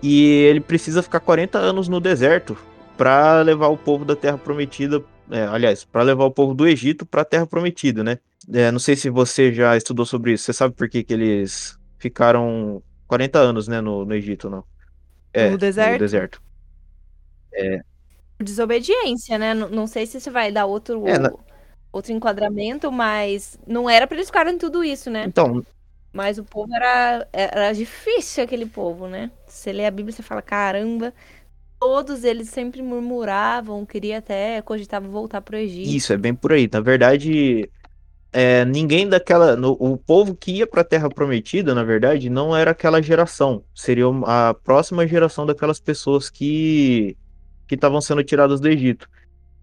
E ele precisa ficar 40 anos no deserto para levar o povo da Terra Prometida, é, aliás, para levar o povo do Egito para a Terra Prometida, né? É, não sei se você já estudou sobre isso. Você sabe por que, que eles ficaram 40 anos, né, no, no Egito, não? É, no deserto. No deserto. É, desobediência, né? Não, não sei se você vai dar outro, é, outro enquadramento, mas não era para eles ficarem tudo isso, né? Então. Mas o povo era, era difícil, aquele povo, né? Você lê a Bíblia e fala, caramba, todos eles sempre murmuravam, queria até, cogitava voltar pro Egito. Isso, é bem por aí. Na verdade, é, ninguém daquela. No, o povo que ia para a Terra Prometida, na verdade, não era aquela geração. Seria a próxima geração daquelas pessoas que que estavam sendo tiradas do Egito.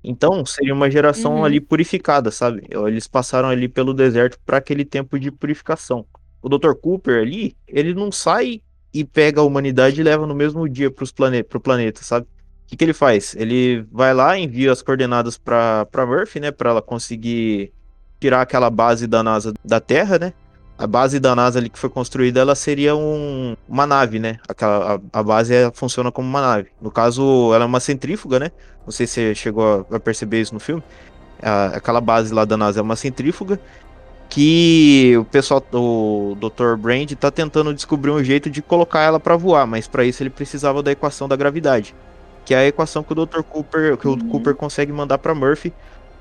Então, seria uma geração uhum. ali purificada, sabe? Eles passaram ali pelo deserto para aquele tempo de purificação. O Dr. Cooper ali, ele não sai e pega a humanidade e leva no mesmo dia para plane o planeta, sabe? O que, que ele faz? Ele vai lá, envia as coordenadas para Murphy, né? Para ela conseguir tirar aquela base da NASA da Terra, né? A base da NASA ali que foi construída, ela seria um, uma nave, né? Aquela, a, a base é, funciona como uma nave. No caso, ela é uma centrífuga, né? Não sei se você chegou a, a perceber isso no filme. A, aquela base lá da NASA é uma centrífuga que o pessoal, o Dr. Brand tá tentando descobrir um jeito de colocar ela para voar, mas para isso ele precisava da equação da gravidade. que é a equação que o Dr. Cooper, que Uhum. o Cooper consegue mandar para Murphy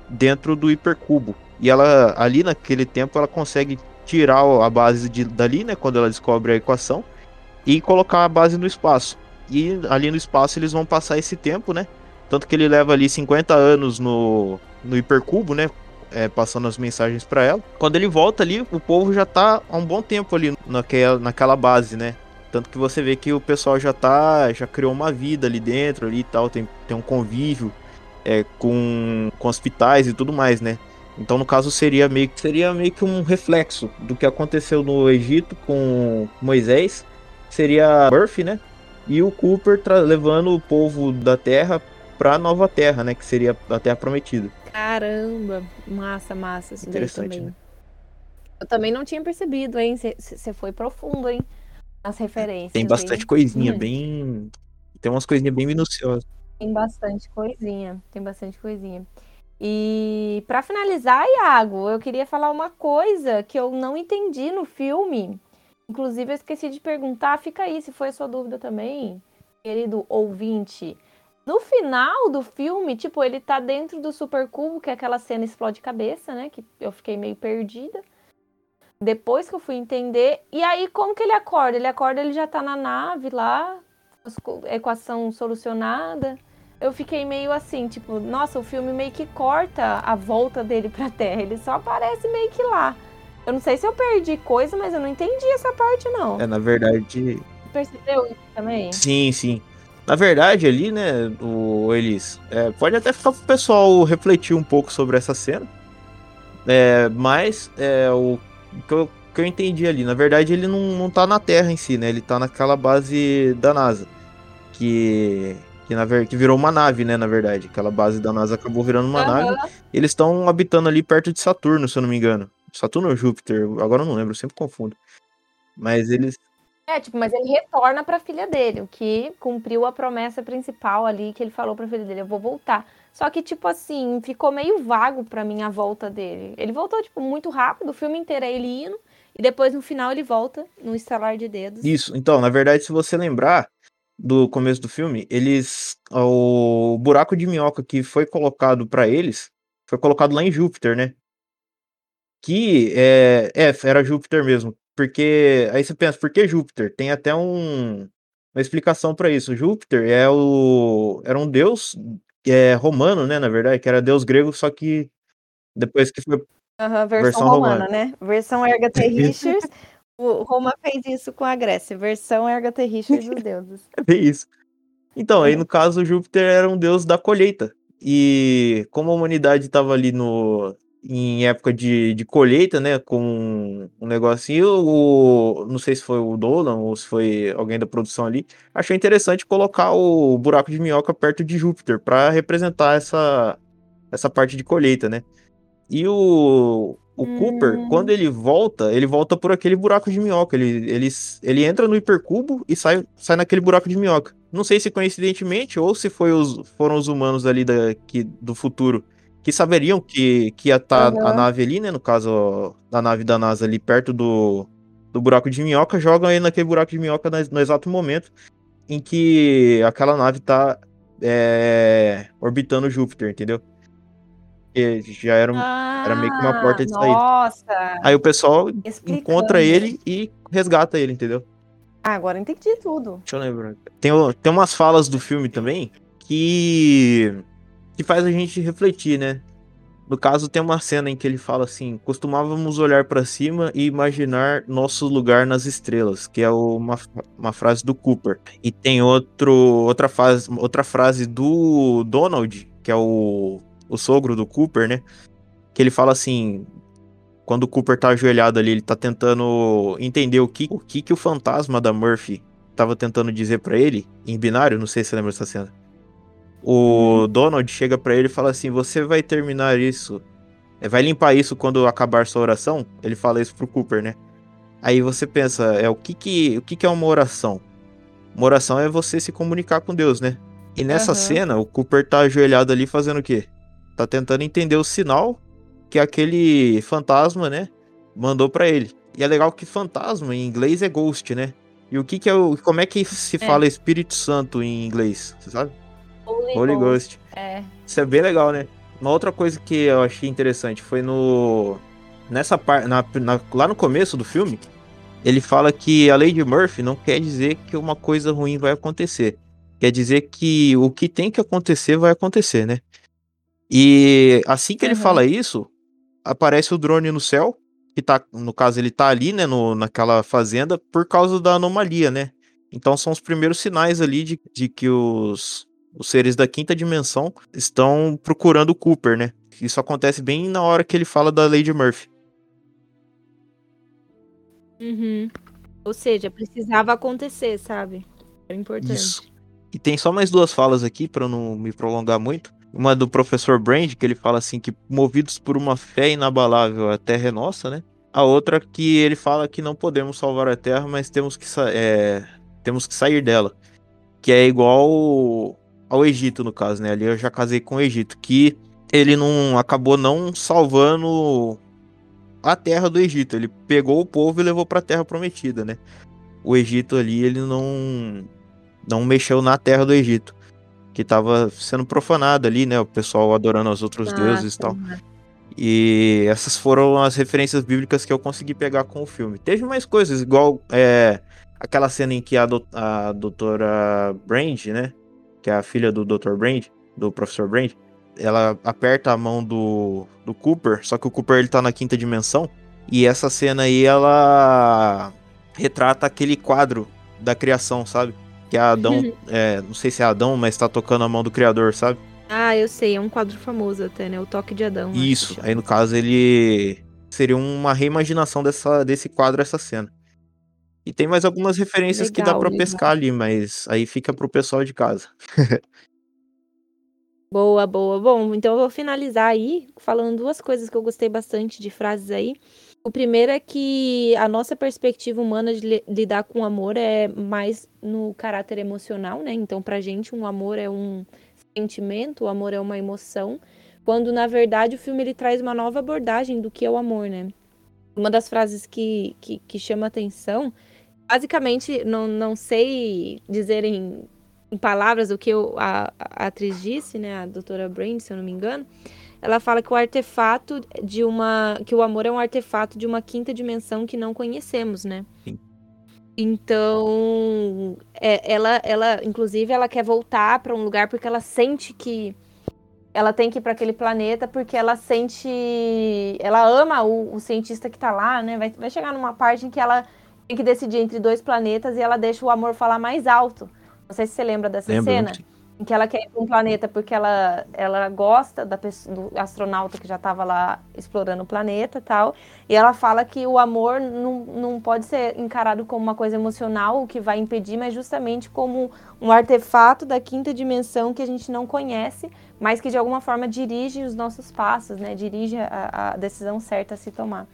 dentro do hipercubo. E ela ali naquele tempo ela consegue tirar a base de, dali, né, quando ela descobre a equação e colocar a base no espaço. E ali no espaço eles vão passar esse tempo, né? Tanto que ele leva ali 50 anos no, no hipercubo, né? É, passando as mensagens para ela. Quando ele volta ali, o povo já tá há um bom tempo ali naquela, naquela base, né? Tanto que você vê que o pessoal já tá. já criou uma vida ali dentro ali e tal. Tem, tem um convívio é, com, com hospitais e tudo mais, né? Então, no caso, seria meio, seria meio que um reflexo do que aconteceu no Egito com Moisés. Seria Murphy, né? E o Cooper levando o povo da Terra pra Nova Terra, né? Que seria a Terra Prometida. Caramba, massa, massa. Isso Interessante, também. né? Eu também não tinha percebido, hein? Você foi profundo, hein? As referências. Tem bastante hein? coisinha, Hum. bem. Tem umas coisinhas bem minuciosas. Tem bastante coisinha, tem bastante coisinha. E pra finalizar, Iago, eu queria falar uma coisa que eu não entendi no filme. Inclusive, eu esqueci de perguntar, fica aí se foi a sua dúvida também, querido ouvinte. No final do filme, tipo, ele tá dentro do supercubo, que é aquela cena explode cabeça, né? Que eu fiquei meio perdida. Depois que eu fui entender. E aí, como que ele acorda? Ele acorda, ele já tá na nave lá, equação solucionada. Eu fiquei meio assim, tipo, nossa, o filme meio que corta a volta dele pra Terra. Ele só aparece meio que lá. Eu não sei se eu perdi coisa, mas eu não entendi essa parte, não. É, na verdade. Percebeu isso também? Sim, sim. Na verdade, ali, né, o Elis, é, pode até ficar pro pessoal refletir um pouco sobre essa cena. É, mas é, o que eu, que eu entendi ali, na verdade, ele não, não tá na Terra em si, né? Ele tá naquela base da NASA. Que. Que, na ver, que virou uma nave, né? Na verdade. Aquela base da NASA acabou virando uma Aham. nave. Eles estão habitando ali perto de Saturno, se eu não me engano. Saturno ou Júpiter? Agora eu não lembro, eu sempre confundo. Mas eles. É, tipo, mas ele retorna pra filha dele, o que cumpriu a promessa principal ali que ele falou pra filha dele, eu vou voltar. Só que, tipo assim, ficou meio vago pra mim a volta dele. Ele voltou, tipo, muito rápido, o filme inteiro é ele indo, e depois no final ele volta no estalar de dedos. Isso, então, na verdade, se você lembrar do começo do filme, eles. O buraco de minhoca que foi colocado pra eles foi colocado lá em Júpiter, né? Que é, é, era Júpiter mesmo. Porque. Aí você pensa, por que Júpiter? Tem até um, uma explicação pra isso. Júpiter é o, era um deus é, romano, né? Na verdade, que era deus grego, só que depois que foi Aham, versão, Versão romana, romana. né? Versão Agatha Richards. [LAUGHS] o Roma fez isso com a Grécia, versão Agatha Richards dos deuses. [LAUGHS] É isso. Então, aí É. no caso, Júpiter era um deus da colheita. E como a humanidade estava ali no, em época de, de colheita, né? Com um negocinho, o, não sei se foi o Dolan ou se foi alguém da produção ali, achou interessante colocar o buraco de minhoca perto de Júpiter para representar essa, essa parte de colheita, né? E o, o Cooper, Hum. quando ele volta, ele volta por aquele buraco de minhoca. Ele, ele, ele entra no hipercubo e sai, sai naquele buraco de minhoca. Não sei se coincidentemente ou se foi os, foram os humanos ali da, que, do futuro que saberiam que, que ia estar a Aham. nave ali, né? No caso, a nave da NASA ali perto do, do buraco de minhoca, jogam ele naquele buraco de minhoca no, no exato momento em que aquela nave tá é, orbitando Júpiter, entendeu? E já era, um- era meio que uma porta de Ah, saída. Nossa! Aí o pessoal explicando. encontra ele e resgata ele, entendeu? Ah, agora entendi tudo. Deixa eu lembrar. Tem, tem umas falas do filme também que que faz a gente refletir, né? No caso, tem uma cena em que ele fala assim: costumávamos olhar pra cima e imaginar nosso lugar nas estrelas, que é uma, uma frase do Cooper. E tem outro, outra, frase, outra frase do Donald, que é o, o sogro do Cooper, né? Que ele fala assim: quando o Cooper tá ajoelhado ali, ele tá tentando entender o que o, que, que o fantasma da Murphy tava tentando dizer pra ele, em binário, não sei se você lembra dessa cena. O Donald chega pra ele e fala assim: Você vai terminar isso, é, vai limpar isso quando acabar sua oração? Ele fala isso pro Cooper, né? Aí você pensa: é o que que, o que, que é uma oração? Uma oração é você se comunicar com Deus, né? E nessa Aham. cena, o Cooper tá ajoelhado ali fazendo o quê? Tá tentando entender o sinal que aquele fantasma, né, mandou pra ele. E é legal que fantasma em inglês é ghost, né? E o que que é o como é que se É. fala Espírito Santo em inglês, você sabe? Holy, Holy Ghost. É. Isso é bem legal, né? Uma outra coisa que eu achei interessante foi no. Nessa parte. Lá no começo do filme, ele fala que a lei de Murphy não quer dizer que uma coisa ruim vai acontecer. Quer dizer que o que tem que acontecer vai acontecer, né? E assim que ele Uhum. fala isso, aparece o drone no céu, que tá, no caso, ele tá ali, né, no, naquela fazenda, por causa da anomalia, né? Então são os primeiros sinais ali de, de que os, os seres da quinta dimensão estão procurando o Cooper, né? Isso acontece bem na hora que ele fala da Lady Murphy. Uhum. Ou seja, precisava acontecer, sabe? Era importante. Isso. E tem só mais duas falas aqui, pra eu não me prolongar muito. Uma do professor Brand, que ele fala assim que movidos por uma fé inabalável a terra é nossa, né? A outra que ele fala que não podemos salvar a terra, mas temos que, é, temos que sair dela. Que é igual ao Egito, no caso, né? Ali eu já casei com o Egito, que ele não acabou não salvando a terra do Egito. Ele pegou o povo e levou pra terra prometida, né? O Egito ali, ele não não mexeu na terra do Egito, que tava sendo profanada ali, né? O pessoal adorando os outros deuses e tal. Nossa, E essas foram as referências bíblicas que eu consegui pegar com o filme. Teve mais coisas, igual é, aquela cena em que a, do- a doutora Brand, né? Que é a filha do Dr. Brand, do professor Brand, ela aperta a mão do, do Cooper, só que o Cooper ele tá na quinta dimensão. E essa cena aí, ela retrata aquele quadro da criação, sabe? Que é Adão, é, não sei se é Adão, mas tá tocando a mão do Criador, sabe? Ah, eu sei, é um quadro famoso até, né? O Toque de Adão. Isso. Aí no caso ele seria uma reimaginação dessa, desse quadro, essa cena. E tem mais algumas referências que dá Legal, pra legal. pescar ali, mas aí fica pro pessoal de casa. [LAUGHS] Boa, boa. Bom, então eu vou finalizar aí falando duas coisas que eu gostei bastante de frases aí. O primeiro é que a nossa perspectiva humana de li- lidar com o amor é mais no caráter emocional, né? Então, pra gente, um amor é um sentimento, o amor é uma emoção, quando na verdade o filme ele traz uma nova abordagem do que é o amor, né? Uma das frases que, que, que chama atenção, basicamente, não, não sei dizer em, em palavras o que eu- a, a atriz disse, né, a doutora Brand, se eu não me engano, ela fala que o artefato de uma. que o amor é um artefato de uma quinta dimensão que não conhecemos, né? Sim. Então, é, ela, ela, inclusive, ela quer voltar para um lugar porque ela sente que ela tem que ir para aquele planeta porque ela sente, ela ama o, o cientista que tá lá, né? Vai, vai chegar numa parte em que ela tem que decidir entre dois planetas e ela deixa o amor falar mais alto. Não sei se você lembra dessa Lembro, cena sim. Em que ela quer ir para um planeta porque ela, ela gosta da do astronauta que já estava lá explorando o planeta e tal. E ela fala que o amor não, não pode ser encarado como uma coisa emocional, o que vai impedir, mas justamente como um artefato da quinta dimensão que a gente não conhece, mas que de alguma forma dirige os nossos passos, né? Dirige a, a decisão certa a se tomar.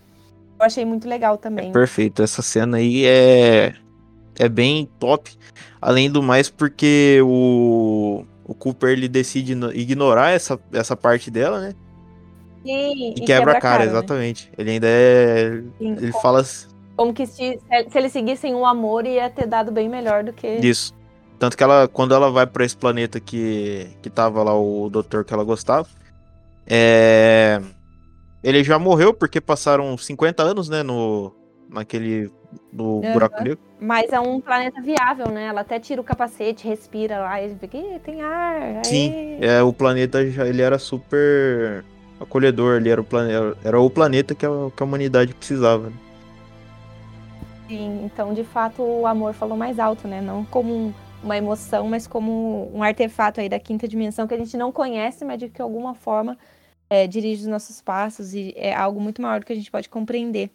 Eu achei muito legal também. Perfeito. Essa cena aí é, é bem top. Além do mais, porque o, o Cooper ele decide no- ignorar essa, essa parte dela, né? Sim, E, quebra, a cara, né? exatamente. Ele ainda é. Sim, Ele fala Como que se, se eles seguissem o amor ia ter dado bem melhor do que. disso. Tanto que ela, quando ela vai pra esse planeta que, que tava lá o doutor que ela gostava, é, ele já morreu porque passaram 50 anos, né, no, naquele, no Aham. buraco negro. Mas é um planeta viável, né? Ela até tira o capacete, respira lá e fica, "Ih, tem ar. aê." Sim, é, o planeta já, ele era super acolhedor, ele era o, plane, era o planeta que a, que a humanidade precisava. né? Sim, então de fato o amor falou mais alto, né? Não como um- uma emoção, mas como um artefato aí da quinta dimensão que a gente não conhece, mas de que alguma forma é, dirige os nossos passos e é algo muito maior do que a gente pode compreender.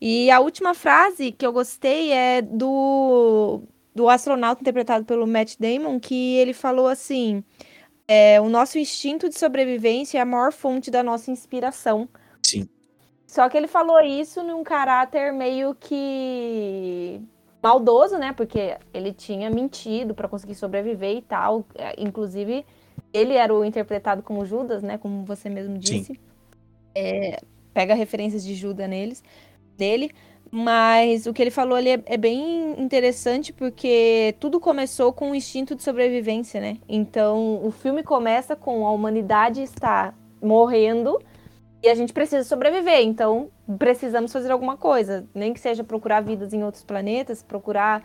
E a última frase que eu gostei é do, do astronauta interpretado pelo Matt Damon, que ele falou assim: é, o nosso instinto de sobrevivência é a maior fonte da nossa inspiração. Sim. Só que ele falou isso num caráter meio que maldoso, né? Porque ele tinha mentido para conseguir sobreviver e tal. É, Inclusive, ele era o interpretado como Judas, né? Como você mesmo disse. É, pega referências de Judas neles, dele. Mas o que ele falou ali é, é, bem interessante porque tudo começou com o instinto de sobrevivência, né? Então o filme começa com a humanidade estar morrendo e a gente precisa sobreviver. Então precisamos fazer alguma coisa, nem que seja procurar vidas em outros planetas, procurar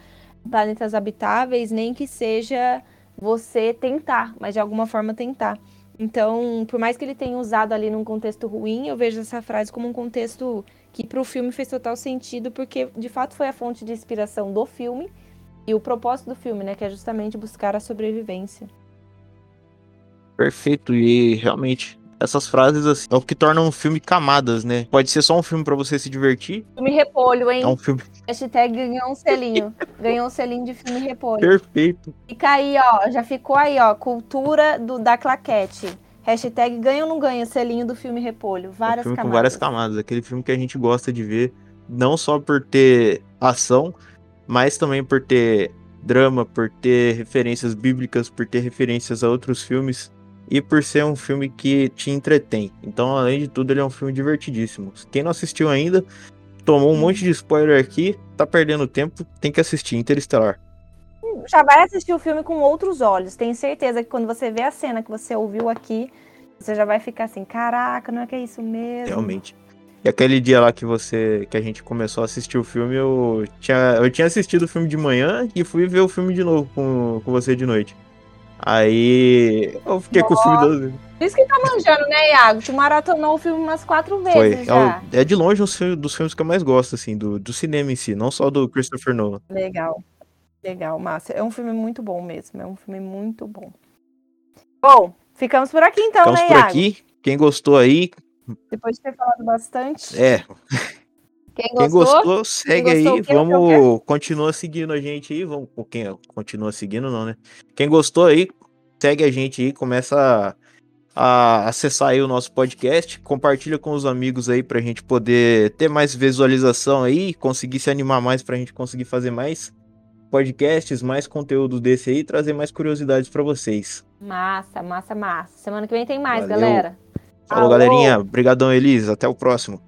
planetas habitáveis, nem que seja você tentar, mas de alguma forma tentar. Então, por mais que ele tenha usado ali num contexto ruim, eu vejo essa frase como um contexto que para o filme fez total sentido, porque de fato foi a fonte de inspiração do filme e o propósito do filme, né, que é justamente buscar a sobrevivência. Perfeito, e realmente essas frases assim, é o que torna um filme camadas, né? Pode ser só um filme para você se divertir. Filme repolho, hein? É um filme. [LAUGHS] Hashtag ganhou um selinho. [LAUGHS] ganhou um selinho de filme repolho. Perfeito. Fica aí, ó. Já ficou aí, ó. Cultura do, da claquete. Hashtag ganha ou não ganha, selinho do filme Repolho. Várias é filme camadas. com várias camadas. Aquele filme que a gente gosta de ver, não só por ter ação, mas também por ter drama, por ter referências bíblicas, por ter referências a outros filmes e por ser um filme que te entretém. Então, além de tudo, ele é um filme divertidíssimo. Quem não assistiu ainda, tomou um monte de spoiler aqui, tá perdendo tempo, tem que assistir Interestelar já vai assistir o filme com outros olhos. Tenho certeza que quando você vê a cena que você ouviu aqui, você já vai ficar assim, caraca, não é que é isso mesmo? Realmente. E aquele dia lá que você que a gente começou a assistir o filme, eu tinha, eu tinha assistido o filme de manhã e fui ver o filme de novo com, com você de noite. Aí eu fiquei Nossa. com o filme duas vezes. Isso que tá manjando, né, Iago? Tu maratonou o filme umas quatro vezes Foi. É, é de longe um dos filmes que eu mais gosto, assim, do, do cinema em si, não só do Christopher Nolan. Legal. Legal, massa. É um filme muito bom mesmo. É um filme muito bom. Bom, ficamos por aqui então, ficamos né, por aqui. Quem gostou aí. Depois de ter falado bastante. É. Quem gostou, Quem gostou segue Quem gostou, aí. Vamos. Continua seguindo a gente aí. Vamos. Quem continua seguindo, não, né? Quem gostou aí, segue a gente aí. Começa a, a acessar aí o nosso podcast. Compartilha com os amigos aí pra gente poder ter mais visualização aí. Conseguir se animar mais pra gente conseguir fazer mais podcasts, mais conteúdo desse aí, trazer mais curiosidades para vocês. Massa, massa, massa. Semana que vem tem mais, Valeu. galera. Falou, Alô. galerinha. Obrigadão, Elisa. Até o próximo.